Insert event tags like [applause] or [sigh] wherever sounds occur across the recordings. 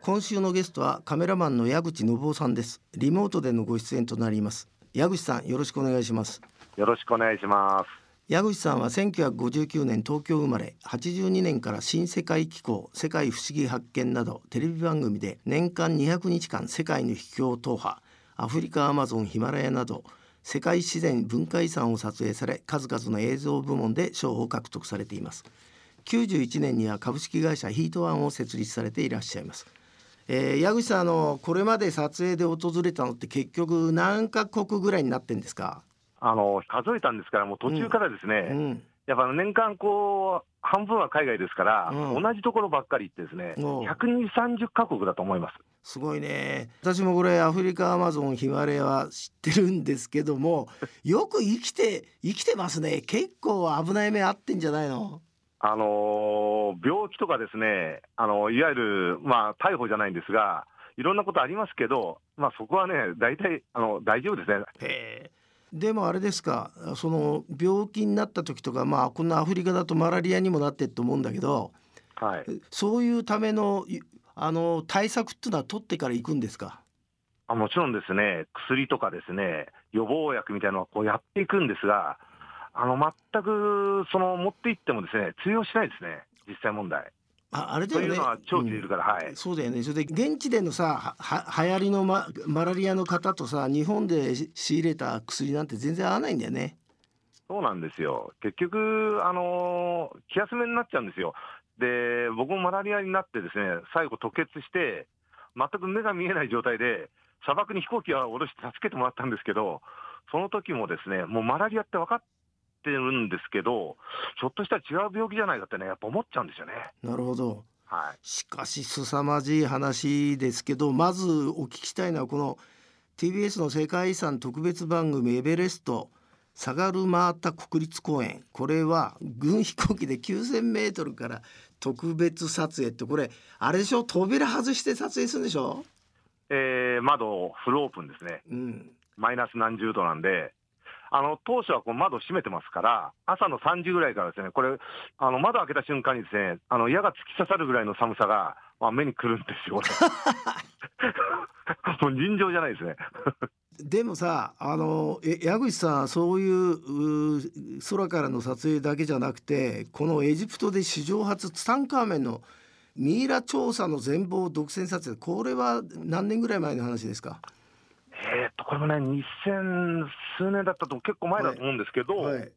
今週のゲストはカメラマンの矢口信夫さんです。リモートでのご出演となります。矢口さんよろしくお願いします。よろしくお願いします。矢口さんは1959年東京生まれ82年から新世界機構世界不思議発見などテレビ番組で年間200日間世界の秘境踏破アフリカアマゾンヒマラヤなど世界自然文化遺産を撮影され数々の映像部門で賞を獲得されています91年には株式会社ヒートワンを設立されていらっしゃいます。えー、矢口さんあのこれまで撮影で訪れたのって結局何カ国ぐらいになってんですか？あの数えたんですから、もう途中からですね、うんやっぱ年間こう、半分は海外ですから、うん。同じところばっかり行ってですね、おう。120、30カ国だと思います。すごいね。私もこれアフリカアマゾンヒマラヤは知ってるんですけどもよく生きて生きてますね。結構危ない目あってんじゃないの？あのー病気とかですね、あのいわゆる、まあ、逮捕じゃないんですが、いろんなことありますけど、まあ、そこはね、大体あの大丈夫ですね。でもあれですかその病気になった時とかまあこんなアフリカだとマラリアにもなってると思うんだけどはい、そういうためのいあの対策っていうのは取ってから行くんですか？あもちろんですね、薬とかですね、予防薬みたいなのはこうやっていくんですが、あの全くその持っていってもですね、通用しないですね、実際問題。ああれだよねというのは長期でいるから、はい。そうだよねそれで現地でのさはは流行りのママラリアの方とさ日本でし仕入れた薬なんて全然合わないんだよね。そうなんですよ。結局、あの気休めになっちゃうんですよ。で、僕もマラリアになってですね、最後吐血して、全く目が見えない状態で、砂漠に飛行機を下ろして助けてもらったんですけど、その時もですね、もうマラリアって分かってるんですけど、ひょっとしたら違う病気じゃないかってね、やっぱ思っちゃうんですよね。なるほどはい。しかし凄まじい話ですけどまずお聞きしたいのはこの TBS の世界遺産特別番組「エベレスト」サガルマータ国立公園これは軍飛行機で9,000メートルから特別撮影ってこれあれでしょ？扉外して撮影するんでしょ、えー窓フルオープンですね。うん、マイナス何十度なんで、あの当初はこう窓閉めてますから、朝の3時ぐらいからですね、これ、あの窓開けた瞬間にですね、あの矢が突き刺さるぐらいの寒さが、まあ、目にくるんですよ、[laughs] もう尋常じゃないですね。でもさあの矢口さんそういう空からの撮影だけじゃなくてこのエジプトで史上初ツタンカーメンのミイラ調査の全貌を独占撮影これは何年ぐらい前の話ですか、これもね、2000数年だったと結構前だと思うんですけど、はい。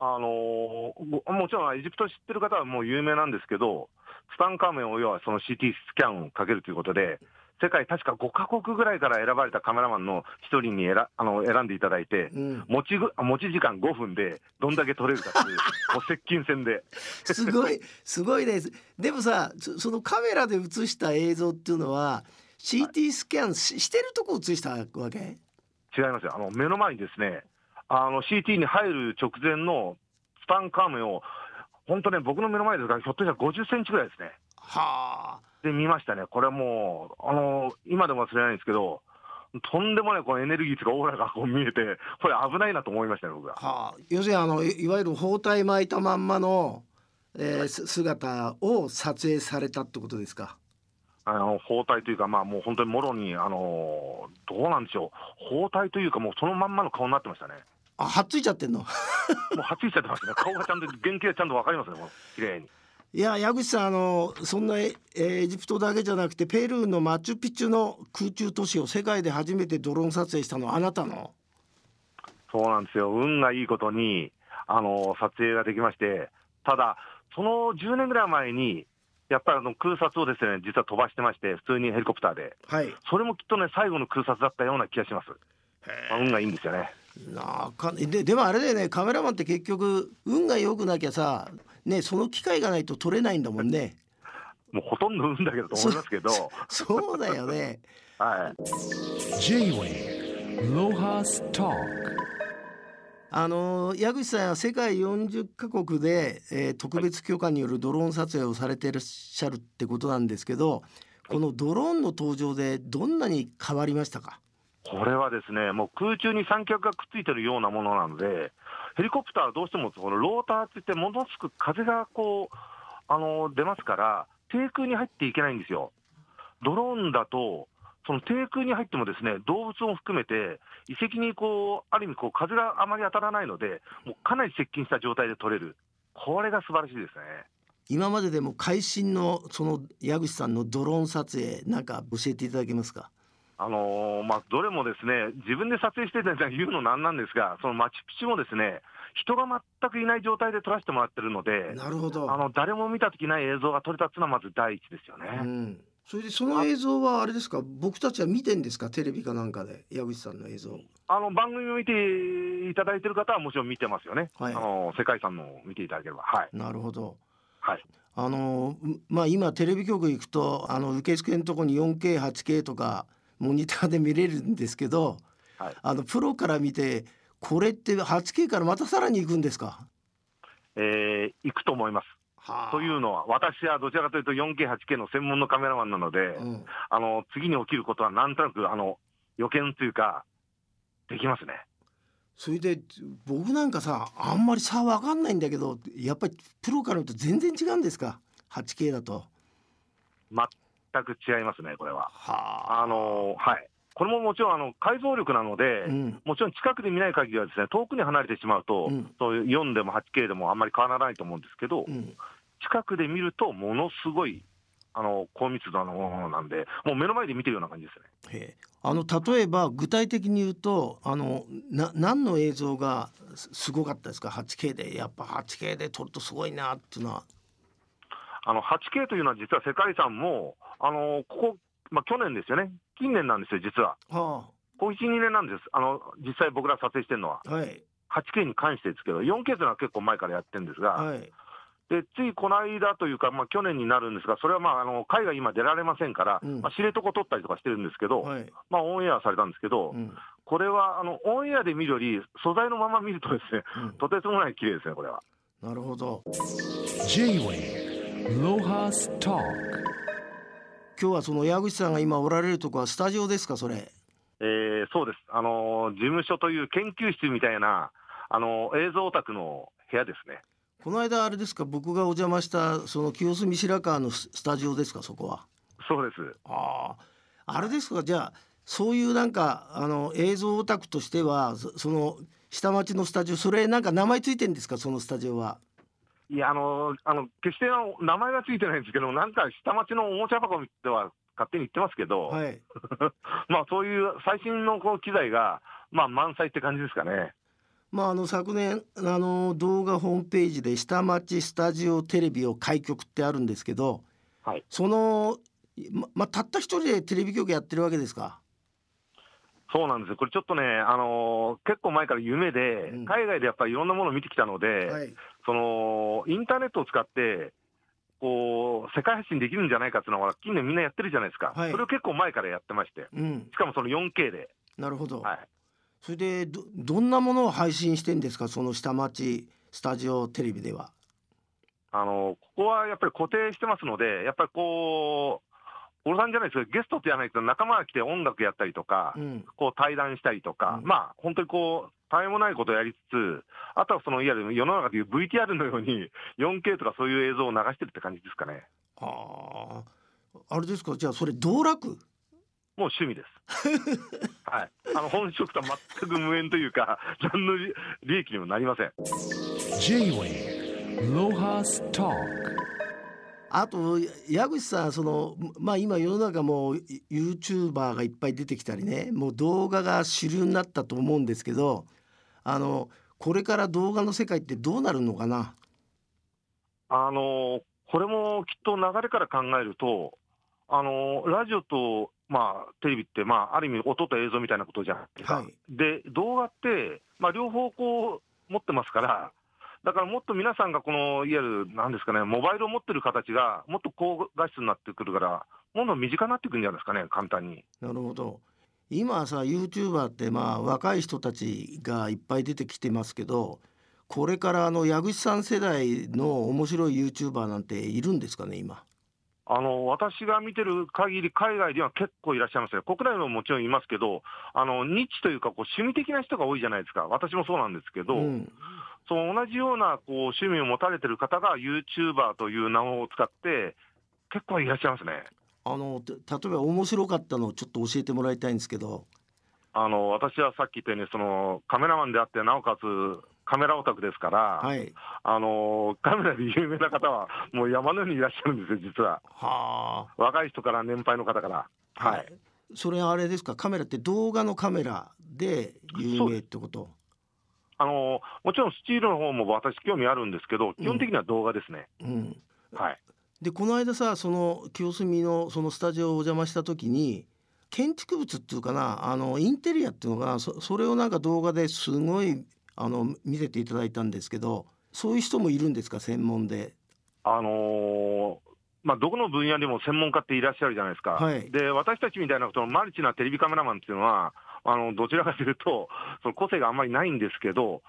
あのーごもちろんエジプト知ってる方はもう有名なんですけど、ツタンカーメンを要はその CT スキャンをかけるということで、世界確か5カ国ぐらいから選ばれたカメラマンの一人に選あの選んでいただいて、うん、持ちぐ持ち時間5分でどんだけ撮れるかっていう、[laughs] もう接近戦で、すごいすごいです。でもさそそのカメラで写した映像っていうのは CT スキャンししてるとこ写したわけ？違いますよ、あの目の前にですね、あの CT に入る直前のツタンカーメンを、本当ね、僕の目の前ですが、ひょっとしたら50センチぐらいですね。はあで見ましたね、これもう、あの今でも忘れないんですけど、とんでもないこのエネルギーとかオーラがこう見えて、これ危ないなと思いましたね、僕は。はあ、要するにあのいいわゆる包帯巻いたまんまの、えーす姿を撮影されたってことですか？あの包帯というか、まあ、もう本当にもろに、あのどうなんでしょう、包帯というか、もうそのまんまの顔になってましたね。あ、はっついちゃってんの？もうはっついちゃってますね、[laughs] 顔がちゃんと、原型がちゃんとわかりますね、もう綺麗に。いや矢口さんあのそんなエエジプトだけじゃなくてペルーのマチュピチュの空中都市を世界で初めてドローン撮影したのはあなたの？そうなんですよ、運がいいことに、あの撮影ができまして、ただ、その10年ぐらい前に、やっぱりあの空撮をですね実は飛ばしてまして、普通にヘリコプターで、はい。それもきっとね、最後の空撮だったような気がします。まあ運がいいんですよね。なあかででもあれだよねカメラマンって結局運が良くなきゃさねその機会がないと撮れないんだもんね。もうほとんど運だけどと思いますけど、[laughs] そうだよね。[laughs] はい、J-Way ロハストあの矢口さんは世界40カ国で、えー特別許可によるドローン撮影をされていらっしゃるってことなんですけど、このドローンの登場でどんなに変わりましたか？これはですね、もう空中に三脚がくっついてるようなものなので、ヘリコプターはどうしてもこのローターって言って、ものすごく風がこう、あの出ますから、低空に入っていけないんですよ。ドローンだと、その低空に入ってもですね、動物も含めて、遺跡にこう、ある意味こう、風があまり当たらないので、もうかなり接近した状態で撮れる。これが素晴らしいですね。今まででも会心のその矢口さんのドローン撮影なんか教えていただけますか？あのーまあ、どれもですね、自分で撮影してて言うのなんなんですが、そのマチュピチュもですね、人が全くいない状態で撮らせてもらってるので、なるほどあの誰も見たときない映像が撮れたっていうのはまず第一ですよね。うん、それでその映像はあれですか？僕たちは見てんですか？テレビかなんかで？矢口さんの映像あの番組を見ていただいてる方はもちろん見てますよね。はいあの世界遺産のを見ていただければ。はい。なるほどはい。あのうまあ今テレビ局行くとあの受付のとこに 4K8K とかモニターで見れるんですけどはい。あのプロから見てこれって 8K からまたさらに行くんですか？えー行くと思います。はあというのは、私はどちらかというと 4K、8K の専門のカメラマンなので、うん、あの次に起きることはなんとなくあの予見というか、できますね。それで僕なんかさあんまり差わかんないんだけどやっぱりプロから見ると全然違うんですか？8K だと。全く違いますね、これは。はあのはい。これももちろんあの解像力なので、うんもちろん近くで見ない限りはですね、遠くに離れてしまうと、うんそういう4でも 8K でもあんまり変わらないと思うんですけど、うん近くで見ると、ものすごいあの高密度なものなんで、もう目の前で見てるような感じですね。へえ。あの例えば具体的に言うとあのな何の映像がすすごかったですか？8K で。やっぱ 8K で撮るとすごいなっていうのは。あの 8K というのは、実は世界遺産も、あのここ、まあ、去年ですよね、近年なんですよ、実は。はここ1、2年なんです、あの実際僕ら撮影してるのは。あ、はい 8K に関してですけど、4K というのは結構前からやってるんですが、はいでついこの間というか、まあ、去年になるんですが、それはまああの海外、今出られませんから、うんまあ、知床取ったりとかしてるんですけど、はい。まあ、オンエアされたんですけど、うんこれはあのオンエアで見るより、素材のまま見るとですね、うんとてつもない綺麗ですね、これは。なるほど。J-Wave Lohas Talk 今日はその矢口さんが今おられるとこはスタジオですかそれ？えーそうです、あの事務所という研究室みたいな、あの映像オタクの部屋ですね。この間あれですか僕がお邪魔したその清澄白河のススタジオですかそこは。そうです。ああ、あれですかじゃあそういうなんかあの映像オタクとしてはそその下町のスタジオそれなんか名前ついてんですかそのスタジオは。いや、あのあの決して名前がついてないんですけど、なんか下町のおもちゃ箱では勝手に言ってますけど、はい。[laughs] まあそういう最新のこう機材が、まあ、満載って感じですかね。まああの昨年あの動画ホームページで下町スタジオテレビを開局ってあるんですけど、はいそのままあたった一人でテレビ局やってるわけですか？そうなんですよ、これちょっとね、あの結構前から夢で、うん海外でやっぱりいろんなものを見てきたので、はい。そのインターネットを使って、こう世界発信できるんじゃないかっていうのは、近年みんなやってるじゃないですか、はいそれを結構前からやってまして、うん。しかもその 4K で、なるほど。はい、それでどどんなものを配信してんですか？その下町スタジオテレビでは。あのここはやっぱり固定してますので、やっぱりこう、小野さんじゃないですけど、ゲストってやらないと、仲間が来て音楽やったりとか、うん。こう対談したりとか、うんまあ本当にこう、たえもないことをやりつつ、あとはそのいわゆる世の中でいう VTR のように、4K とかそういう映像を流してるって感じですかね。ああ。あれですか？じゃあそれ道楽？もう趣味です。[laughs] はい。あの本職とは全く無縁というか、何の利利益にもなりません。J-Wave Lohas Talk あと矢口さんそのまあ今世の中もう YouTuber がいっぱい出てきたりねもう動画が主流になったと思うんですけどあのこれから動画の世界ってどうなるのかな？あのこれもきっと流れから考えると、あのラジオと、まあ、テレビって、まあ、ある意味、音と映像みたいなことじゃないですか。はいで、動画って、まあ、両方こう持ってますから、だからもっと皆さんがこの、いわゆる、なんですかね、モバイルを持ってる形が、もっと高画質になってくるから、もっと身近になってくるんじゃないですかね、簡単に。なるほど今さ YouTuber ってまあ若い人たちがいっぱい出てきてますけどこれからあの矢口さん世代の面白い YouTuber なんているんですかね今？あの私が見てる限り、海外では結構いらっしゃいますよ、国内ももちろんいますけど、あのニッチというかこう、趣味的な人が多いじゃないですか、私もそうなんですけど、うん。その同じようなこう趣味を持たれてる方が、ユーチューバーという名を使って、結構いらっしゃいますね。あのて例えば面白かったのをちょっと教えてもらいたいんですけど。あの私はさっき言ったように、そのカメラマンであって、なおかつカメラオタクですから、はい。あのカメラで有名な方は、もう山のようにいらっしゃるんですよ、実は。は若い人から年配の方から。あはい、それあれですか？カメラって動画のカメラで有名ってこと？あのもちろんスチールの方も私、興味あるんですけど、基本的には動画ですね。うん。はい、でこの間さその清澄のそのスタジオをお邪魔した時に建築物っていうかなあのインテリアっていうのかなそそれをなんか動画ですごいあの見せていただいたんですけどそういう人もいるんですか？専門で。あのーまあ、どこの分野でも専門家っていらっしゃるじゃないですか、はいで私たちみたいなそのマルチなテレビカメラマンっていうのは、あのどちらかというと、その個性があんまりないんですけど、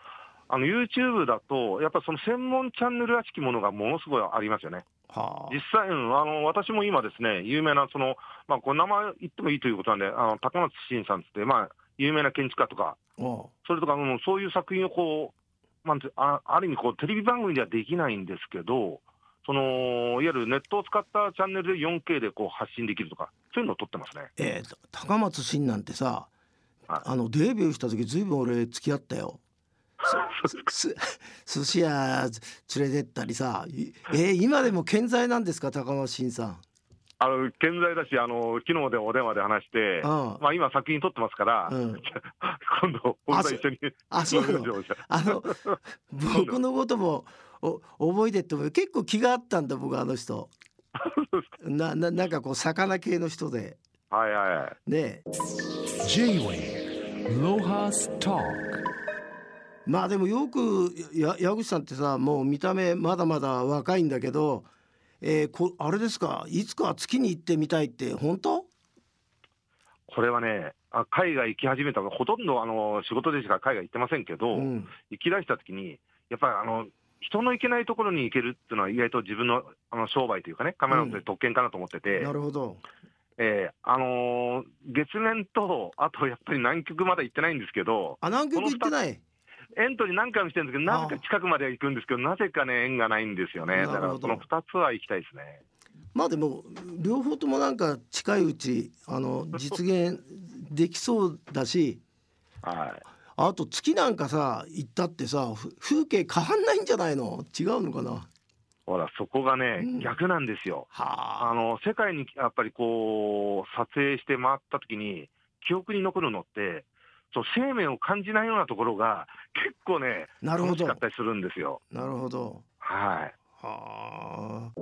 あの YouTube だと、やっぱその専門チャンネルらしきものがものすごいありますよね。は実際、うんあの私も今ですね、有名なその、まあ、これ名前言ってもいいということなんで、あの高松慎さんって、まあ、有名な建築家とか、それとか、うんそういう作品をこう、なんてあある意味こう、テレビ番組ではできないんですけど、そのいわゆるネットを使ったチャンネルで 4K でこう発信できるとか、そういうのを撮ってますね。えーと高松真なんてさはいあのデビューした時ずいぶん俺付き合ったよ。す [laughs] す寿司屋連れてったりさいえー今でも健在なんですか高松真さん。あの健在だし、あの昨日でお電話で話して、うんまあ、今、作品撮ってますから、うん。[laughs] 今度、僕と一緒にあそう。あの？僕のこともお覚えてっても結構気があったんだ僕あの人。[laughs] なななんかこう魚系の人で。はいはいはい。ね。まあでもよくや矢口さんってさもう見た目まだまだ若いんだけど、えーこあれですか？いつか月に行ってみたいって本当？これはね、あ海外行き始めたのほとんどあの仕事でしか海外行ってませんけど、うん。行き出したときに、やっぱりあの人の行けないところに行けるっていうのは、意外と自分のあの商売というかね、カメラマンとして特権かなと思ってて、なるほど。えーあのー月面と、あとやっぱり南極まだ行ってないんですけど、あ南極行ってない？エントリー何回もしてるんですけど、なぜか近くまでは行くんですけど、なぜかね、縁がないんですよね、だからその2つは行きたいですね。まあでも両方ともなんか近いうちあの実現できそうだしはい。あと月なんかさ行ったってさふ風景変わんないんじゃないの？違うのかな？ほら、そこがね、うん。逆なんですよ。はあ。の世界にやっぱりこう、撮影して回ったときに、記憶に残るのって、そう生命を感じないようなところが、結構ね、なるほど。楽しかったりするんですよ。なるほど。はい。はあ。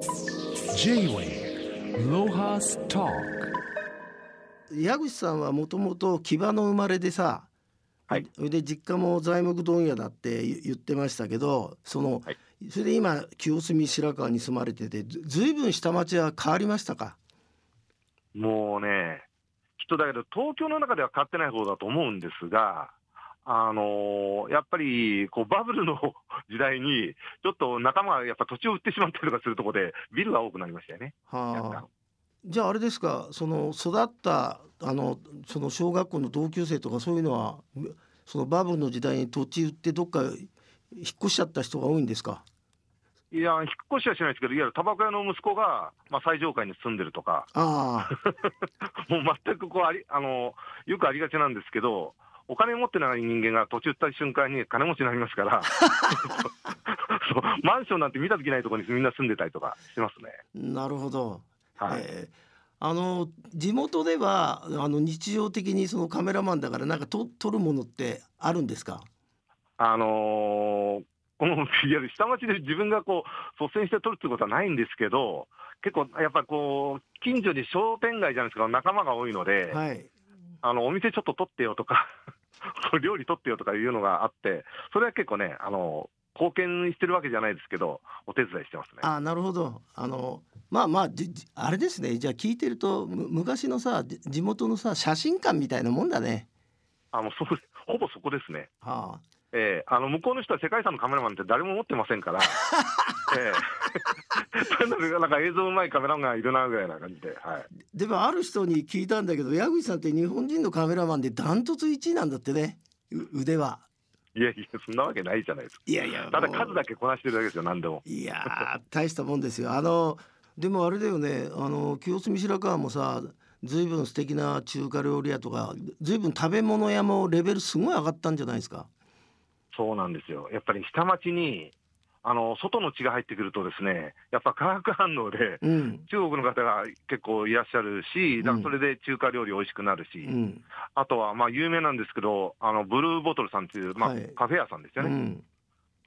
J-Wave Lohas Talk. 矢口さんはもともと木場の生まれでさ、はい。それで実家も材木問屋だって言言ってましたけどその、はい。それで今清澄白河に住まれててずずいぶん下町は変わりましたか？もうね、きっとだけど、東京の中では変わってない方だと思うんですが、あのやっぱりこうバブルの [laughs] 時代に、ちょっと仲間がやっぱ土地を売ってしまったりとかするところで、ビルが多くなりましたよね。若はあ。干じゃああれですかその育ったあのその小学校の同級生とかそういうのはそのバブルの時代に土地売ってどっか引っ越しちゃった人が多いんですか？いや、引っ越しはしないですけど、いわゆるタバコ屋の息子が、まあ、最上階に住んでるとか、ああ [laughs] もう全くこうありあのよくありがちなんですけど、お金持ってない人間が土地売った瞬間に金持ちになりますから、[laughs] そうマンションなんて見たときないところにみんな住んでたりとかしてますね。なるほど。はいえーあの地元ではあの日常的にそのカメラマンだからなんかと撮るものってあるんですか？あのーこのいわゆる下町で自分がこう率先して撮るってことはないんですけど、結構やっぱりこう、近所に商店街じゃないですか、仲間が多いので、はい。あのお店ちょっと撮ってよとか、[laughs] 料理撮ってよとかいうのがあって、それは結構ね、あの貢献してるわけじゃないですけど、お手伝いしてますね。あなるほど。あのまあまああれですね。じゃあ聞いてるとむ昔のさじ地元のさ写真館みたいなもんだね。あのそうほぼそこですね。はええあの向こうの人は世界遺産のカメラマンって誰も持ってませんから、[laughs] ええ単 [laughs] なんか映像うまいカメラマンがいるなぐらいな感じで、はい、あ。でもある人に聞いたんだけど矢口さんって日本人のカメラマンでダントツ1位なんだってね。う腕は。いやいや、そんなわけないじゃないですか。いやいやただ数だけこなしてるだけですよ、何でも。いやー大したもんですよあのでもあれだよねあの清澄白河もさ随分素敵な中華料理屋とか随分食べ物屋もレベルすごい上がったんじゃないですかそうなんですよ。やっぱり下町に、あの、外の血が入ってくるとですね、やっぱ化学反応で、うん。中国の方が結構いらっしゃるし、だからそれで中華料理美味しくなるし、うん。あとはまあ有名なんですけど、あのブルーボトルさんっていう、まあはい。カフェ屋さんですよね、うん。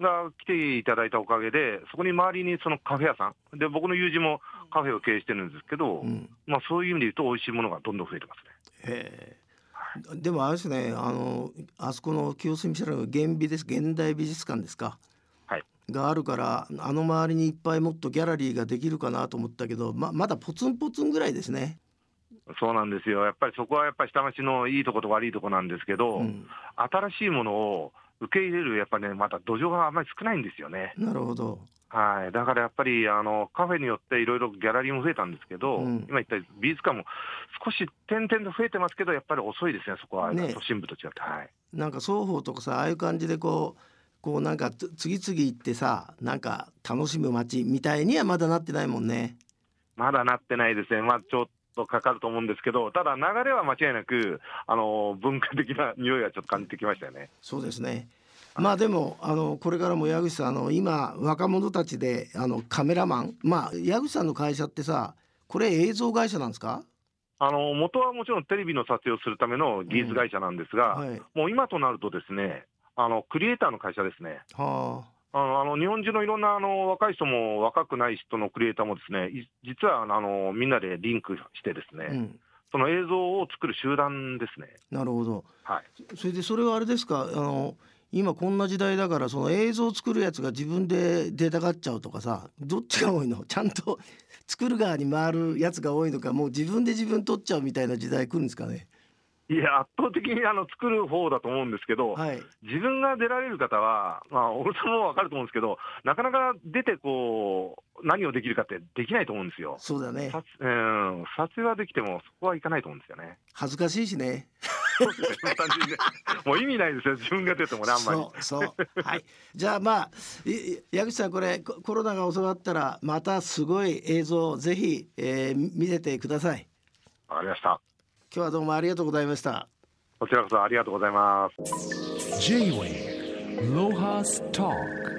が来ていただいたおかげで、そこに周りにそのカフェ屋さん、で僕の友人もカフェを経営してるんですけど、うん。まあ、そういう意味で言うと、美味しいものがどんどん増えてますね。へえでもあれですねあのあそこの清澄白河現美です現代美術館ですかはいがあるからあの周りにいっぱいもっとギャラリーができるかなと思ったけどままだポツンポツンぐらいですね。そうなんですよ、やっぱりそこはやっぱり下町のいいとこと悪いとこなんですけど、うん、新しいものを受け入れる、やっぱりね、まだ土壌があんまり少ないんですよね。なるほど。はい、だからやっぱりあのカフェによっていろいろギャラリーも増えたんですけど、うん今言った美術館も少し点々と増えてますけど、やっぱり遅いですね、そこは、ね都心部と違って。はいなんか双方とかさああいう感じでこうこうなんかつ次々行ってさなんか楽しむ街みたいにはまだなってないもんね。まだなってないですね、まあ、ちょっとかかると思うんですけど、ただ流れは間違いなく、あの文化的な匂いはちょっと感じてきましたよね。そうですね。まあでもあのこれからも矢口さんあの今若者たちであのカメラマンまあ矢口さんの会社ってさこれ映像会社なんですか？あの元はもちろんテレビの撮影をするための技術会社なんですが、はい。もう今となるとですね、あのクリエイターの会社ですね。はあのあの日本中のいろんなあの若い人も若くない人のクリエイターもですね、い実はあのみんなでリンクしてですね、あ。うん。その映像を作る集団ですね。なるほど。はい。それでそれはあれですか？あの今こんな時代だからその映像を作るやつが自分で出たがっちゃうとかさどっちが多いの？ちゃんと [laughs] 作る側に回るやつが多いのかもう自分で自分撮っちゃうみたいな時代来るんですかね？いや、圧倒的にあの作る方だと思うんですけど、はい。自分が出られる方は、まあ、俺さんも分かると思うんですけど、なかなか出てこう、何をできるかってできないと思うんですよ。そうだね。撮うん、撮影はできても、そこはいかないと思うんですよね。恥ずかしいしね、単純にね。もう意味ないですよ、自分が出てもね、あんまり。そうそうはいじゃあまあ矢口さんこれココロナが収まったらまたすごい映像をぜひ、えー見せてくださいわかりました。今日はどうもありがとうございましたこちらこそありがとうございます。J-Way Lohas Talk